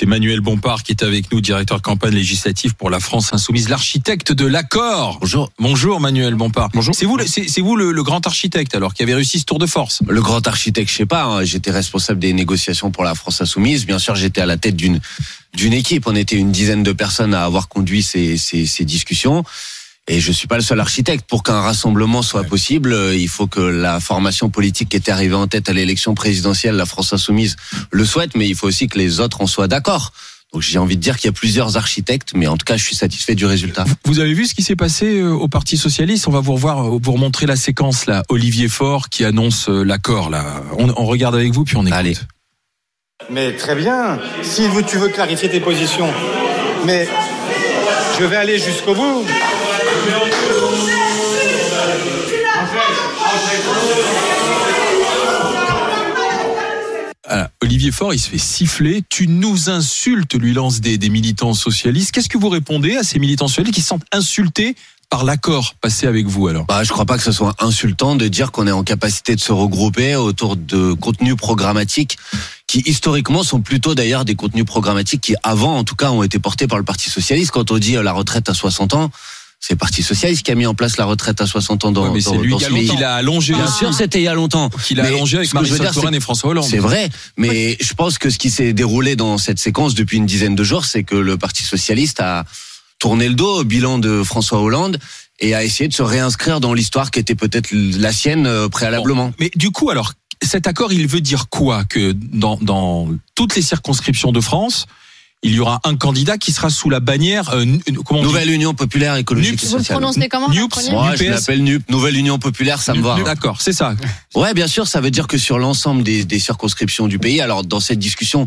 C'est Manuel Bompard qui est avec nous, directeur de campagne législative pour la France Insoumise, l'architecte de l'accord. Bonjour. Bonjour Manuel Bompard. Bonjour. C'est vous, c'est vous le, le grand architecte alors qui avait réussi ce tour de force? Le grand architecte, je sais pas, hein, j'étais responsable des négociations pour la France Insoumise. Bien sûr, j'étais à la tête d'une d'une équipe. On était une dizaine de personnes à avoir conduit ces, ces, ces discussions. Et je suis pas le seul architecte. Pour qu'un rassemblement soit possible, euh, il faut que la formation politique qui était arrivée en tête à l'élection présidentielle, la France Insoumise, le souhaite, mais il faut aussi que les autres en soient d'accord. Donc j'ai envie de dire qu'il y a plusieurs architectes, mais en tout cas, je suis satisfait du résultat. Vous avez vu ce qui s'est passé euh, au Parti Socialiste? On va vous revoir, euh, vous remontrer la séquence là. Olivier Faure qui annonce l'accord là. On, on regarde avec vous puis on écoute. Allez. Mais très bien. Si vous- tu veux clarifier tes positions, mais je vais aller jusqu'au bout. Olivier Faure, il se fait siffler. Tu nous insultes, lui lance des, des militants socialistes. Qu'est-ce que vous répondez à ces militants socialistes qui se sentent insultés par l'accord passé avec vous alors? Bah, je crois pas que ce soit insultant de dire qu'on est en capacité de se regrouper autour de contenus programmatiques qui historiquement sont plutôt d'ailleurs des contenus programmatiques qui avant en tout cas ont été portés par le Parti socialiste. Quand on dit euh, la retraite à 60 ans, c'est le Parti socialiste qui a mis en place la retraite à 60 ans dans, Ouais, mais dans, c'est lui dans qui ce pays. a, l'a allongé. Bien sûr, c'était il y a longtemps. qu'il a allongé avec c'est Touraine et François Hollande. c'est vrai, mais je pense que ce qui s'est déroulé dans cette séquence depuis une dizaine de jours, c'est que le Parti socialiste a tourné le dos au bilan de François Hollande et a essayé de se réinscrire dans l'histoire qui était peut-être la sienne euh, préalablement. Mais du coup, alors, cet accord, il veut dire quoi Que dans, dans toutes les circonscriptions de France, il y aura un candidat qui sera sous la bannière. euh, nu- comment Nouvelle Union populaire écologique NUPS. et Vous le sociale. prononcez comment Nups. Moi, je l'appelle NUP, Nouvelle Union populaire, ça me va. D'accord, c'est ça. Ouais, bien sûr, ça veut dire que sur l'ensemble des, des circonscriptions du pays, alors dans cette discussion,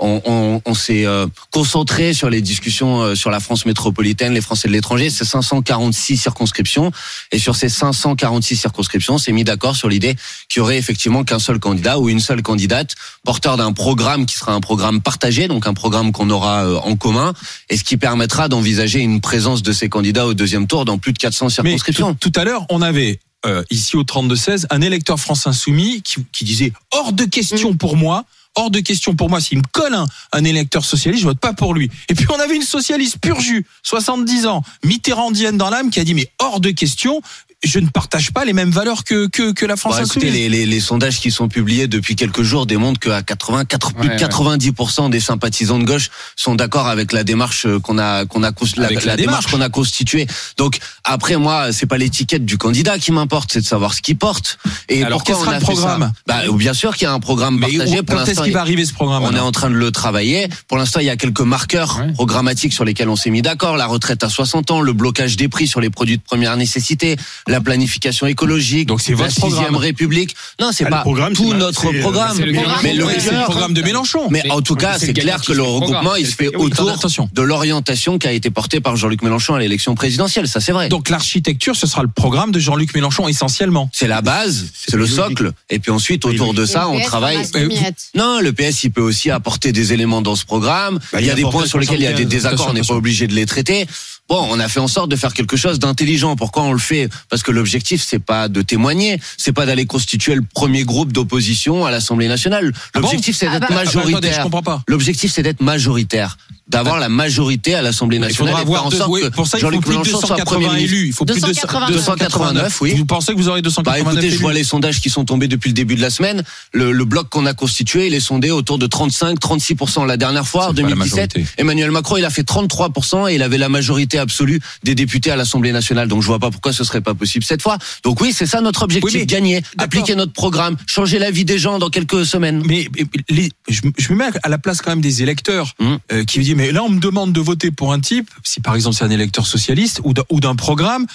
on, on, on s'est euh, concentré sur les discussions euh, sur la France métropolitaine, les Français de l'étranger, c'est 546 circonscriptions, et sur ces 546 circonscriptions, on s'est mis d'accord sur l'idée qu'il y aurait effectivement qu'un seul candidat ou une seule candidate porteur d'un programme qui sera un programme partagé, donc un programme qu'on aura euh, en commun, et ce qui permettra d'envisager une présence de ces candidats au deuxième tour dans plus de 400 Mais circonscriptions. tout, tout à l'heure, on avait euh, ici au 32-16 un électeur France Insoumis qui, qui disait hors de question Mm. pour moi. Hors de question pour moi, s'il me colle un, un électeur socialiste, je vote pas pour lui. Et puis on avait une socialiste pur jus, 70 ans, mitterrandienne dans l'âme, qui a dit mais hors de question, je ne partage pas les mêmes valeurs que que, que la France Bah, écoutez, Insoumise. les, les, les sondages qui sont publiés depuis quelques jours démontrent qu'à 80, 4, plus de Ouais, 90% des sympathisants de gauche sont d'accord avec la démarche euh, qu'on a qu'on a la, Avec la la démarche démarche. qu'on a constituée. Donc après moi, c'est pas l'étiquette du candidat qui m'importe, c'est de savoir ce qu'il porte. Et Alors, pourquoi quel sera on a le fait programme? Ça Bah, bien sûr qu'il y a un programme Mais partagé. où- Pour quand est-ce qu'il va arriver ce programme on est en train de le travailler. Pour l'instant, il y a quelques marqueurs Ouais. programmatiques sur lesquels on s'est mis d'accord. La retraite à 60 ans, le blocage des prix sur les produits de première nécessité, la planification écologique, Donc c'est la votre sixième programme. République. Non, c'est Ah, pas programme, tout c'est- notre c'est, euh, programme. c'est le gagnant. mais le programme de Mélenchon. mais Mais- en tout cas, c'est clair que le regroupement, programme. il se fait autour attention. de l'orientation qui a été portée par Jean-Luc Mélenchon à l'élection présidentielle. Ça, c'est vrai. Donc l'architecture, ce sera le programme de Jean-Luc Mélenchon essentiellement. C'est la base, c'est le socle. Et puis ensuite, autour de ça, on travaille. miettes. Non, le PS, il peut aussi apporter des éléments dans ce programme. Bah, il y a des points sur lesquels il y a des 75. désaccords, on n'est pas obligé de les traiter. Bon, on a fait en sorte de faire quelque chose d'intelligent. Pourquoi on le fait? Parce que l'objectif, c'est pas de témoigner, c'est pas d'aller constituer le premier groupe d'opposition à l'Assemblée nationale. Ah bon? L'objectif, c'est Ah d'être bah- Ah bah, attendez, je majoritaire. comprends pas. L'objectif, c'est d'être majoritaire, d'avoir la majorité à l'Assemblée Il nationale. faudra faire avoir en sorte oui, pour ça il faut Jean-Luc plus de Mélenchon soit 280 Premier élus. Il faut plus de 289, 289, oui. Vous pensez que vous aurez Bah 289 écoutez, je vois les sondages qui sont tombés depuis le début de la semaine. Le, le bloc qu'on a constitué, il est sondé autour de 35-36% la dernière fois, en C'est pas la 2017. majorité. Emmanuel Macron, il a fait 33% et il avait la majorité absolue des députés à l'Assemblée nationale. Donc je vois pas pourquoi ce serait pas possible cette fois. Donc oui, c'est ça notre objectif, Oui, gagner, appliquer notre programme, changer la vie des gens dans quelques semaines. mais les- je, me- je me mets à la place quand même des électeurs Hum. euh, qui disent dis, mais là, on me demande de voter pour un type, si par exemple c'est un électeur socialiste ou d'un- programme,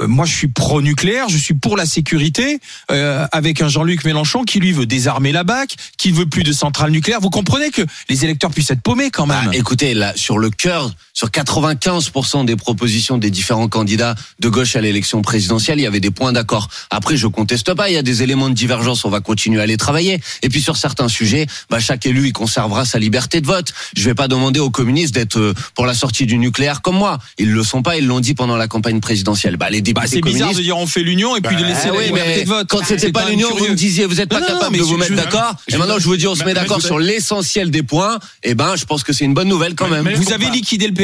euh, moi je suis pro-nucléaire, je suis pour la sécurité, euh, avec un Jean-Luc Mélenchon qui lui veut désarmer la BAC, qui ne veut plus de centrales nucléaires. Vous comprenez que les électeurs puissent être paumés quand Bah, même. écoutez, là, sur le cœur, sur 95% des propositions des différents candidats de gauche à l'élection présidentielle, il y avait des points d'accord. Après, je conteste pas, il y a des éléments de divergence, on va continuer à les travailler. Et puis sur certains sujets, bah, chaque élu, il conservera sa liberté de vote. Je vais pas demander aux communistes d'être euh, pour la sortie du nucléaire comme moi. Ils le sont pas, ils l'ont dit pendant la campagne présidentielle. Bah, les députés Bah, c'est bizarre de dire on fait l'union et puis de laisser Ah la liberté de vote. quand c'était pas l'union, vous me disiez, vous êtes pas Non, capable de vous mettre d'accord. Et maintenant, je vous dis, on se met d'accord sur l'essentiel des points. Et ben, je pense que c'est une bonne nouvelle quand même. Vous avez liquidé le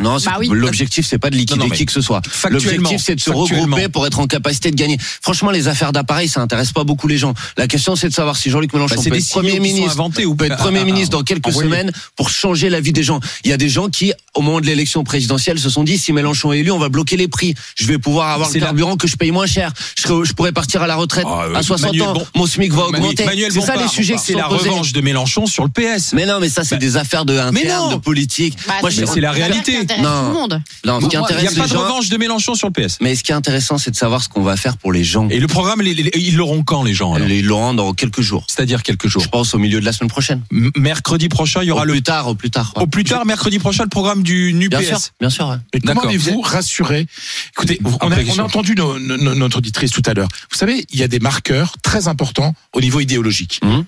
Non, c'est- Bah oui. l'objectif c'est pas de liquider Non, non, qui que ce soit. L'objectif c'est de se regrouper pour être en capacité de gagner. Franchement, les affaires d'appareil, ça intéresse pas beaucoup les gens. La question c'est de savoir si Jean-Luc Mélenchon Bah, peut être premier ministre, inventés ou peut être premier Ah, ministre dans quelques semaines pour changer la vie des gens. Il y a des gens qui, au moment de l'élection présidentielle, se sont dit si Mélenchon est élu, on va bloquer les prix. Je vais pouvoir avoir le la- carburant que je paye moins cher. Je, serai- je pourrais partir à la retraite Ah, euh, à 60 Manuel ans. Bon- Mon SMIC va augmenter. C'est ça les sujets C'est la revanche de Mélenchon sur le PS. Mais non, mais ça c'est des affaires de non. interne, de politique. Bah, Moi, c'est- la réalité. Non. tout le monde. Non, ce qui Il n'y intéresse a pas les de gens. revanche de Mélenchon sur le PS. Mais ce qui est intéressant, c'est de savoir ce qu'on va faire pour les gens. Et le programme, les- les- ils l'auront quand les gens alors Ils l'auront dans quelques jours. C'est-à-dire quelques jours. Je pense au milieu de la semaine prochaine. M- Mercredi prochain, il y aura au le plus tard, au plus tard. au plus tard mercredi prochain le programme du Bien sûr, NUPS. bien sûr. ouais. Mais comment D'accord. allez-vous rassurer Écoutez, on Après, a, on a question. entendu nos- nos- notre auditrice tout à l'heure. Vous savez, il y a des marqueurs très importants au niveau idéologique. Mhm.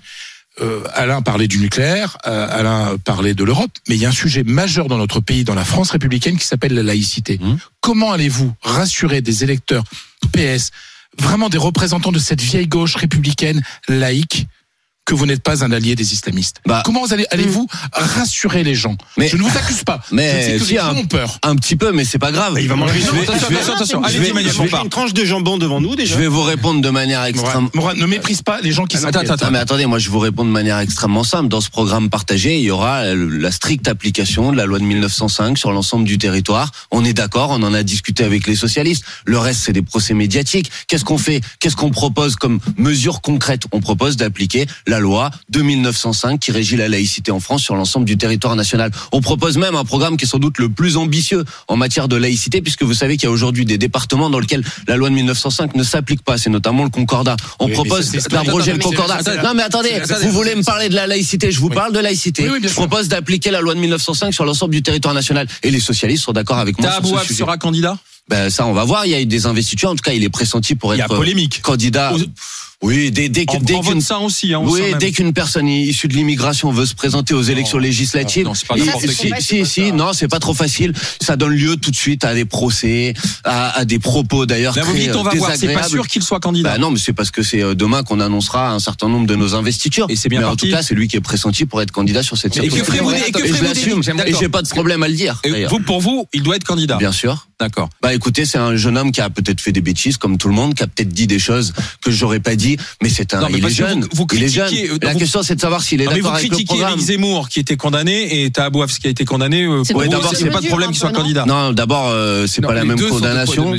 Euh, Alain parlait du nucléaire, euh, Alain parlait de l'Europe, mais il y a un sujet majeur dans notre pays, dans la France républicaine, qui s'appelle la laïcité. Mhm. Comment allez-vous rassurer des électeurs PS, vraiment des représentants de cette vieille gauche républicaine laïque, que vous n'êtes pas un allié des islamistes Bah. Comment vous allez, allez-vous rassurer les gens Mais- Je ne vous accuse pas. Mais je sais que si, les un- gens ont peur. Un petit peu, mais c'est pas grave. il va manger je vais, Attention, je vais- attention, attention. je vais- je une tranche de jambon devant nous déjà. je vais vous répondre de manière Mourad, extrême. Mourad, ne méprise pas les gens qui Attends, s'inquiètent. attends, Ah, mais attendez, moi je vous réponds de manière extrêmement simple. Dans ce programme partagé, il y aura la stricte application de la loi de 1905 sur l'ensemble du territoire. On est d'accord, on en a discuté avec les socialistes. Le reste, c'est des procès médiatiques. Qu'est-ce qu'on fait? Qu'est-ce qu'on propose comme mesure concrète On propose d'appliquer la loi de 1905 qui régit la laïcité en France sur l'ensemble du territoire national. On propose même un programme qui est sans doute le plus ambitieux en matière de laïcité, puisque vous savez qu'il y a aujourd'hui des départements dans lesquels la loi de 1905 ne s'applique pas. C'est notamment le Concordat. On Oui, propose d'abroger le Concordat. Non, mais attendez, vous voulez me parler de la laïcité, je vous Oui. parle de laïcité. Oui, je propose d'appliquer la loi de 1905 sur l'ensemble du territoire national. Et les socialistes sont d'accord avec moi sur ce Tabouaf sujet. sera candidat? Ben, ça, on va voir. Il y a eu des investitures. En tout cas, il est pressenti pour Il y être a polémique. candidat. Aux- Oui, dès, dès, En, dès qu'une sein aussi, hein, oui, dès qu'une personne issue de l'immigration veut se présenter aux élections législatives, non, c'est pas n'importe si, qui. si, si, non, c'est pas trop facile. Ça donne lieu tout de suite à des procès, à, à des propos d'ailleurs très vous dites, on va euh, voir. C'est pas sûr qu'il soit candidat. Bah non, mais c'est parce que c'est euh, demain qu'on annoncera un certain nombre de nos investitures. Et c'est bien mais parti. en tout cas, c'est lui qui est pressenti pour être candidat sur cette Et que des- et que Et je l'assume. Et j'ai pas de problème à le dire. Et vous, pour vous, il doit être candidat. Bien sûr. D'accord. Bah écoutez, c'est un jeune homme qui a peut-être fait des bêtises comme tout le monde, qui a peut-être dit des choses que j'aurais pas dit, mais c'est un Non, mais il est jeune. vous- vous il est jeune. critiquez, euh, La vous- question c'est de savoir s'il est d'accord avec le critiquez programme. Éric Zemmour qui était condamné et Tabouaf qui a été condamné. euh, Ouais, vous, d'abord, c'est pas de problème un qu'il soit candidat. Non, d'abord euh, c'est pas la même condamnation.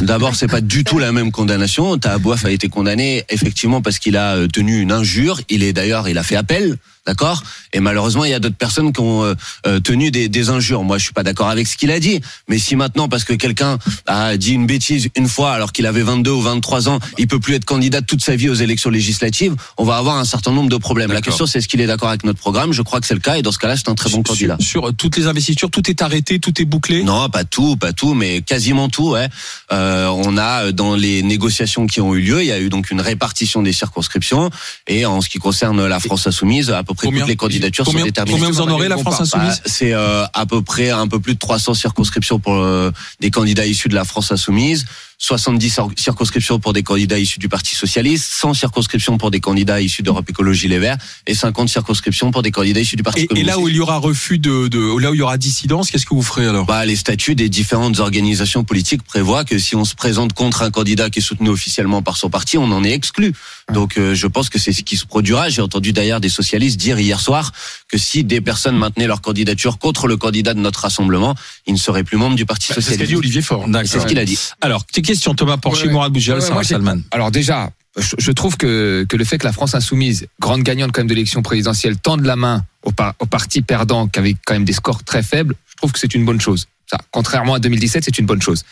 D'abord, c'est pas du tout la même condamnation. Tahabouaf a été condamné effectivement parce qu'il a euh, tenu une injure. Il est d'ailleurs, il a fait appel, d'accord? Et malheureusement, il y a d'autres personnes qui ont euh, euh, tenu des, des injures. Moi, je suis pas d'accord avec ce qu'il a dit. Mais si maintenant, parce que quelqu'un a dit une bêtise une fois alors qu'il avait 22 ou 23 ans, il peut plus être candidat toute sa vie aux élections législatives, on va avoir un certain nombre de problèmes. La question, c'est est-ce qu'il est d'accord avec notre programme? Je crois que c'est le cas. Et dans ce cas-là, c'est un très bon Sur- candidat. Sur, sur toutes les investitures, tout est arrêté, tout est bouclé? Non, pas tout, pas tout, mais quasiment tout. Ouais. Euh, on a euh, dans les négociations qui ont eu lieu, il y a eu donc une répartition des circonscriptions et en ce qui concerne la France insoumise, à peu près Combien- toutes les candidatures combien, sont déterminées. combien vous en aurez, la France Bah, Insoumise c'est euh, à peu près un peu plus de 300 circonscriptions pour euh, des candidats issus de la France insoumise, 70 cir- circonscriptions pour des candidats issus du Parti socialiste, 100 circonscriptions pour des candidats issus d'Europe Écologie Les Verts et 50 circonscriptions pour des candidats issus du Parti Et, et communiste. là où il y aura refus de, de là où il y aura dissidence, qu'est-ce que vous ferez alors? Bah, les statuts des différentes organisations politiques prévoient que si on se présente contre un candidat qui est soutenu officiellement par son parti, on en est exclu. Donc euh, je pense que c'est ce qui se produira. J'ai entendu d'ailleurs des socialistes dire hier soir que si des personnes maintenaient leur candidature contre le candidat de notre rassemblement, ils ne seraient plus membres du Parti Bah, C'est ce qu'a socialiste. dit Olivier Faure. Et C'est ce qu'il a dit. Alors, questions, Thomas Porcher, Ouais. Mourad Boujal, Ouais, Salman. Alors déjà, je, je trouve que, que le fait que la France insoumise, grande gagnante quand même de l'élection présidentielle, tende la main au, par, au parti perdant qui avait quand même des scores très faibles, je trouve que c'est une bonne chose. Ça, contrairement à 2017, c'est une bonne chose.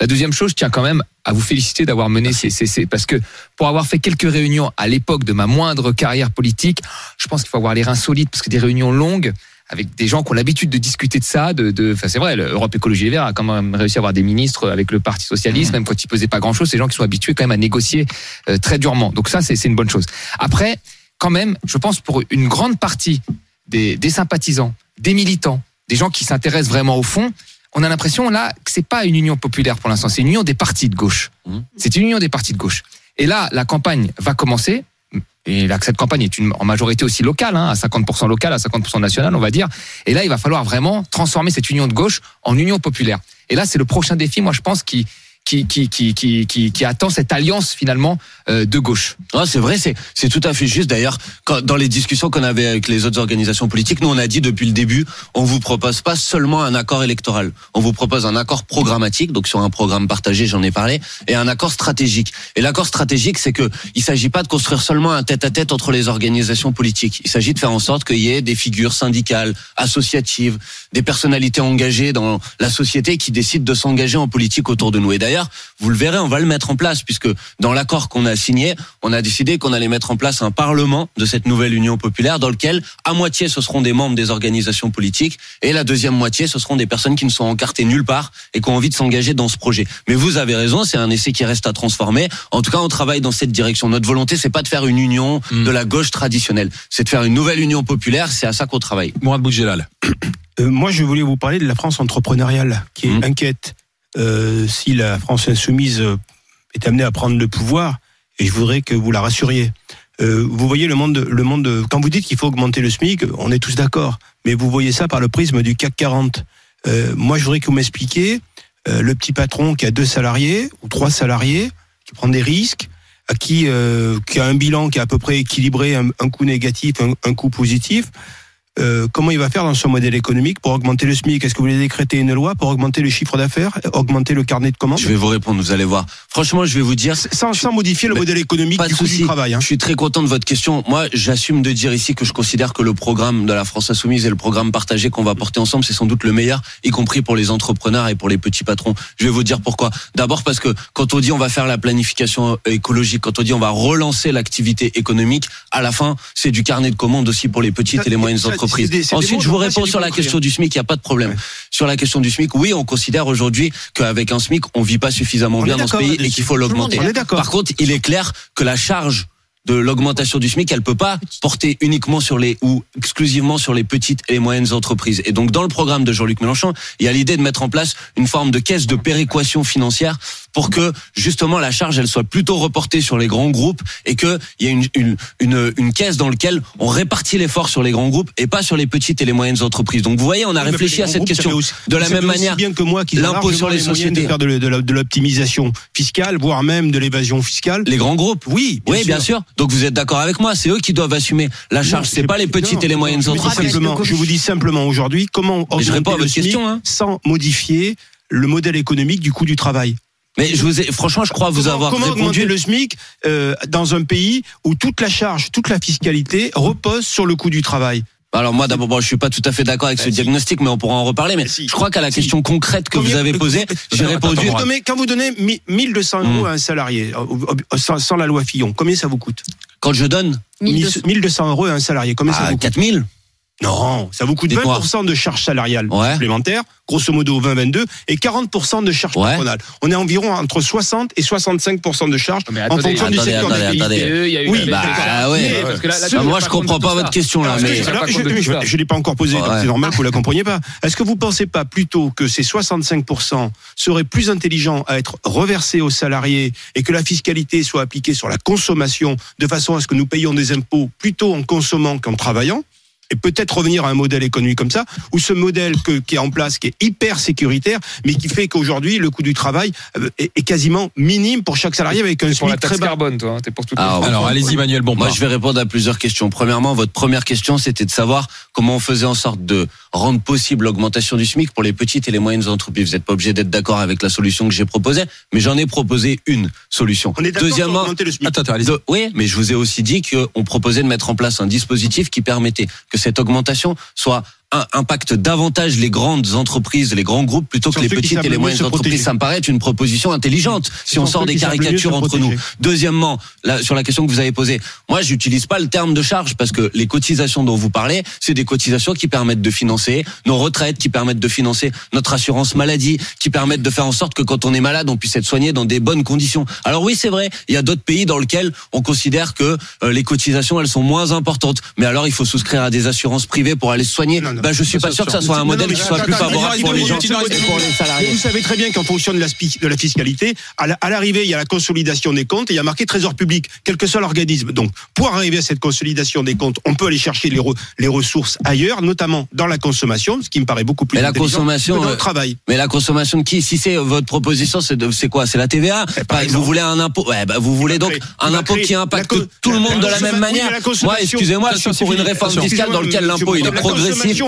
La deuxième chose, je tiens quand même à vous féliciter d'avoir mené ces, ces, ces- parce que pour avoir fait quelques réunions à l'époque de ma moindre carrière politique, je pense qu'il faut avoir les reins solides parce que des réunions longues avec des gens qui ont l'habitude de discuter de ça, de, de, enfin c'est vrai, l'Europe Écologie Les Verts a quand même réussi à avoir des ministres avec le Parti socialiste, même quand il pesait pas grand chose, ces gens qui sont habitués quand même à négocier euh, très durement. Donc ça, c'est c'est une bonne chose. Après, quand même, je pense pour une grande partie des, des sympathisants, des militants, des gens qui s'intéressent vraiment au fond, on a l'impression là que c'est pas une union populaire pour l'instant, c'est une union des partis de gauche. Mhm. C'est une union des partis de gauche. Et là, la campagne va commencer. Et là, cette campagne est une, en majorité aussi locale, hein, à 50% locale, à 50% nationale, on va dire. Et là, il va falloir vraiment transformer cette union de gauche en union populaire. Et là, c'est le prochain défi, moi, je pense, qui, qui, qui, qui, qui, qui, qui attend cette alliance finalement euh, de gauche. Ah, c'est vrai, c'est c'est tout à fait juste. D'ailleurs, quand- dans les discussions qu'on avait avec les autres organisations politiques, nous on a dit depuis le début, on vous propose pas seulement un accord électoral, on vous propose un accord programmatique, donc sur un programme partagé, j'en ai parlé, et un accord stratégique. Et l'accord stratégique, c'est que il s'agit pas de construire seulement un tête-à-tête entre les organisations politiques. Il s'agit de faire en sorte qu'il y ait des figures syndicales, associatives, des personnalités engagées dans la société qui décident de s'engager en politique autour de nous. Et d'ailleurs, vous le verrez, on va le mettre en place puisque dans l'accord qu'on a signé, on a décidé qu'on allait mettre en place un parlement de cette nouvelle Union populaire dans lequel à moitié ce seront des membres des organisations politiques et la deuxième moitié ce seront des personnes qui ne sont encartées nulle part et qui ont envie de s'engager dans ce projet. Mais vous avez raison, c'est un essai qui reste à transformer. En tout cas, on travaille dans cette direction. Notre volonté, c'est pas de faire une union de la gauche traditionnelle, c'est de faire une nouvelle Union populaire. C'est à ça qu'on travaille. Mourad Boudjelal. Euh, moi, je voulais vous parler de la France entrepreneuriale, qui est Mhm. inquiète euh, si la France insoumise euh, est amenée à prendre le pouvoir. Et je voudrais que vous la rassuriez. Euh, vous voyez le monde, le monde. Quand vous dites qu'il faut augmenter le SMIC, on est tous d'accord. Mais vous voyez ça par le prisme du CAC 40. Euh, moi, je voudrais que vous m'expliquiez euh, le petit patron qui a deux salariés ou trois salariés, qui prend des risques, à qui, euh, qui a un bilan qui est à peu près équilibré, un, un coup négatif, un, un coup positif. Euh, comment il va faire dans son modèle économique pour augmenter le SMIC? Est-ce que vous voulez décréter une loi pour augmenter le chiffre d'affaires, augmenter le carnet de commandes? Je vais vous répondre, vous allez voir. Franchement, je vais vous dire, sans, sans modifier le modèle économique Pas du de coût du travail. Hein. Je suis très content de votre question. Moi, j'assume de dire ici que je considère que le programme de la France Insoumise et le programme partagé qu'on va porter ensemble, c'est sans doute le meilleur, y compris pour les entrepreneurs et pour les petits patrons. Je vais vous dire pourquoi. D'abord parce que quand on dit on va faire la planification écologique, quand on dit on va relancer l'activité économique, à la fin, c'est du carnet de commandes aussi pour les petites et les moyennes ça, entreprises. des- Ensuite, je vous réponds sur la question du SMIC, il n'y a pas de problème. Ouais. Sur la question du SMIC, oui, on considère aujourd'hui qu'avec un SMIC, on vit pas suffisamment On bien dans ce pays et qu'il faut l'augmenter. est- on est d'accord. Par contre, il est clair que la charge de l'augmentation du SMIC, elle peut pas porter uniquement sur les ou exclusivement sur les petites et les moyennes entreprises. Et donc, dans le programme de Jean-Luc Mélenchon, il y a l'idée de mettre en place une forme de caisse de péréquation financière pour que justement la charge elle soit plutôt reportée sur les grands groupes et que il y ait une, une, une, une caisse dans laquelle on répartit l'effort sur les grands groupes et pas sur les petites et les moyennes entreprises. Donc vous voyez, on a Oui, réfléchi à cette question aussi- de la même manière. bien que moi ont l'impôt sur les sociétés. de faire de, de la- de l'optimisation fiscale, voire même de l'évasion fiscale. Les grands groupes. Oui, bien oui, sûr. bien sûr. Donc vous êtes d'accord avec moi, c'est eux qui doivent assumer la charge, c'est pas les petites non, et les moyennes entreprises. simplement- je vous dis simplement aujourd'hui comment Mais je réponds à votre question, hein. sans modifier le modèle économique du coût du travail. Mais je vous ai, franchement, je crois vous comment, avoir comment répondu. augmenter le SMIC euh, dans un pays où toute la charge, toute la fiscalité repose sur le coût du travail Alors moi d'abord, bon, je suis pas tout à fait d'accord avec Bah, ce si. diagnostic, mais on pourra en reparler. Mais Bah, je crois qu'à la Si. question concrète que vous avez posée, j'ai répondu. Quand vous donnez, quand vous donnez mi- 1200 euros Mm. à un salarié euh, sans, sans la loi Fillon, combien ça vous coûte? Quand je donne 1200. 1200 euros à un salarié, combien ça à vous coûte? 4000, Non, ça vous coûte Dites-moi. 20% de charges salariales Ouais. supplémentaires, grosso modo 20-22, et 40% de charges Ouais. patronales. On est environ entre 60 et 65% de charges Mais en attendez, fonction du attendez, secteur d'activité. a eu Oui, la- bah, d'accord. ouais. Mais parce que là- là, tu Ah, tiens moi je comprends pas votre question là, mais je- alors, ne l'ai pas encore posé, donc Ouais. c'est normal que vous la compreniez pas. Est-ce que vous pensez pas plutôt que ces 65% seraient plus intelligents à être reversés aux salariés et que la fiscalité soit appliquée sur la consommation de façon à ce que nous payions des impôts plutôt en consommant qu'en travaillant? Et peut-être revenir à un modèle économique comme ça, ou ce modèle que- qui est en place, qui est hyper sécuritaire, mais qui fait qu'aujourd'hui le coût du travail euh, est, est quasiment minime pour chaque salarié avec un pour la SMIC très taxe bas. carbone, toi. hein, T'es pour tout. Ah, Alors, allez-y, Manuel Moi, Bompard. je vais répondre à plusieurs questions. Premièrement, votre première question, c'était de savoir comment on faisait en sorte de rendre possible l'augmentation du SMIC pour les petites et les moyennes entreprises. Vous n'êtes pas obligé d'être d'accord avec la solution que j'ai proposée, mais j'en ai proposé une solution. On est d'accord pour Deuxièmement, augmenter le SMIC. Attends, attends, de- oui, mais je vous ai aussi dit qu'on proposait de mettre en place un dispositif qui permettait que cette augmentation soit impacte davantage les grandes entreprises, les grands groupes plutôt que les petites et les moyennes se entreprises. Ça me paraît être une proposition intelligente si on sort des caricatures entre nous. Deuxièmement, là, sur la question que vous avez posée, moi, j'utilise pas le terme de charge parce que les cotisations dont vous parlez, c'est des cotisations qui permettent de financer nos retraites, qui permettent de financer notre assurance maladie, qui permettent de faire en sorte que quand on est malade, on puisse être soigné dans des bonnes conditions. Alors oui, c'est vrai, il y a d'autres pays dans lesquels on considère que euh, les cotisations, elles sont moins importantes. Mais alors, il faut souscrire à des assurances privées pour aller se soigner. Non, non. Ben, je suis pas sûr que ça soit un modèle qui soit plus favorable pour les gens vous savez très bien qu'en fonction de la, spi- de la fiscalité, à la- à l'arrivée, il y a la consolidation des comptes et il y a marqué trésor public, quel que soit l'organisme. Donc, pour arriver à cette consolidation des comptes, on peut aller chercher les, re- les ressources ailleurs, notamment dans la consommation, ce qui me paraît beaucoup plus Mais la consommation, que dans euh, le travail. Mais la consommation de qui? Si c'est euh, votre proposition, c'est de- c'est quoi? C'est la TVA Eh, par Bah, exemple. Vous voulez un impôt Ouais, bah, vous voulez donc créer- un impôt qui impacte tout le monde de la même manière. Moi, excusez-moi, je suis pour une réforme fiscale dans laquelle l'impôt il est la progressif,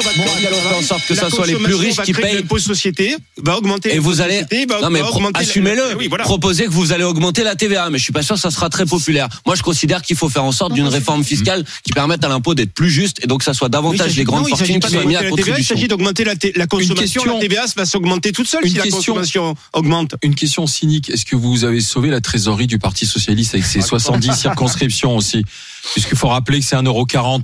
en sorte que ça soit les plus riches qui payent. l'impôt société, va augmenter Et vous allez, non mais assumez-le. Proposez que vous allez augmenter la TVA, mais je suis pas sûr que ça sera très populaire. Moi, je considère qu'il faut faire en sorte d'une réforme fiscale qui permette à l'impôt d'être plus juste et donc que ça soit davantage les grandes fortunes qui soient mises à TVA, Il contribution. s'agit d'augmenter la, consommation. la TVA va s'augmenter toute seule si la consommation augmente. Une question cynique. Est-ce que vous avez sauvé la trésorerie du Parti Socialiste avec ses 70 circonscriptions aussi? Puisqu'il faut rappeler que c'est 1,40€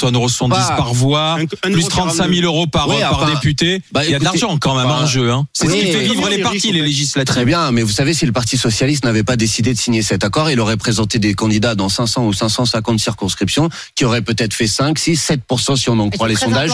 ou 1,70€ Bah, par voix, un- plus euro 35 000 euros par, Oui, par enfin, député. bah, Il y a de l'argent quand même bah, en jeu. Hein. C'est oui, ce qui fait vivre les partis, les législatives. Très bien, mais vous savez, si le Parti socialiste n'avait pas décidé de signer cet accord, il aurait présenté des candidats dans 500 ou 550 circonscriptions qui auraient peut-être fait 5, 6, 7% si on en croit les sondages.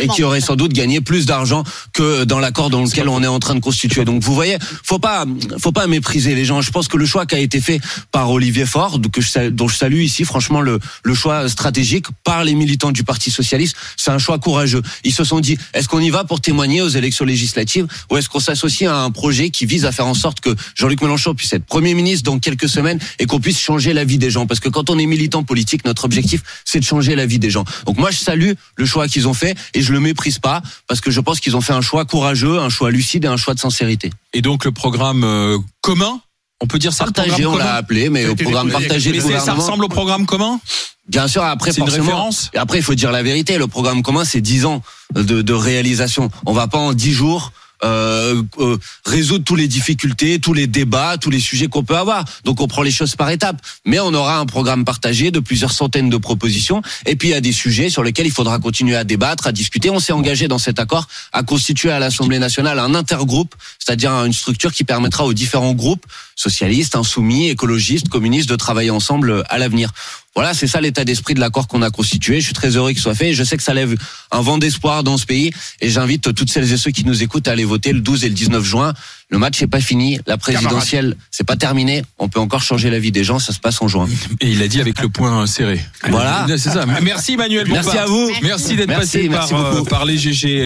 Et qui auraient sans doute gagné plus d'argent que dans l'accord dans lequel on est en train de constituer. Donc vous voyez, faut pas, faut pas mépriser les gens. Je pense que le choix qui a été fait par Olivier Faure, que je, sal- dont je salue ici, franchement, le, le choix stratégique par les militants du Parti socialiste, c'est un choix courageux. Ils se sont dit, est-ce qu'on y va pour témoigner aux élections législatives ou est-ce qu'on s'associe à un projet qui vise à faire en sorte que Jean-Luc Mélenchon puisse être Premier ministre dans quelques semaines et qu'on puisse changer la vie des gens? Parce que quand on est militant politique, notre objectif, c'est de changer la vie des gens. Donc moi, je salue le choix qu'ils ont fait et je le méprise pas parce que je pense qu'ils ont fait un choix courageux, un choix lucide et un choix de sincérité. Et donc le programme euh, commun, on peut dire ça Partagé, on l'a appelé, mais au programme partagé ça ressemble au programme commun Bien sûr, après forcément. après, il faut dire la vérité. Le programme commun, c'est 10 ans de, de réalisation. On va pas en 10 jours. Euh, euh, résoudre tous les difficultés, tous les débats, tous les sujets qu'on peut avoir. Donc on prend les choses par étapes. Mais on aura un programme partagé de plusieurs centaines de propositions. Et puis il y a des sujets sur lesquels il faudra continuer à débattre, à discuter. On s'est engagé dans cet accord à constituer à l'Assemblée nationale un intergroupe, c'est-à-dire une structure qui permettra aux différents groupes, socialistes, insoumis, écologistes, communistes, de travailler ensemble à l'avenir. Voilà, c'est ça l'état d'esprit de l'accord qu'on a constitué. Je suis très heureux qu'il soit fait et je sais que ça lève un vent d'espoir dans ce pays et j'invite toutes celles et ceux qui nous écoutent à aller voter le 12 et le 19 juin. Le match n'est pas fini, la présidentielle c'est pas terminé. On peut encore changer la vie des gens, ça se passe en juin. Et il a dit avec le point serré. Voilà. C'est ça. Merci Manuel. Merci Bompard. à vous. Merci d'être passé merci par, euh, par les GG.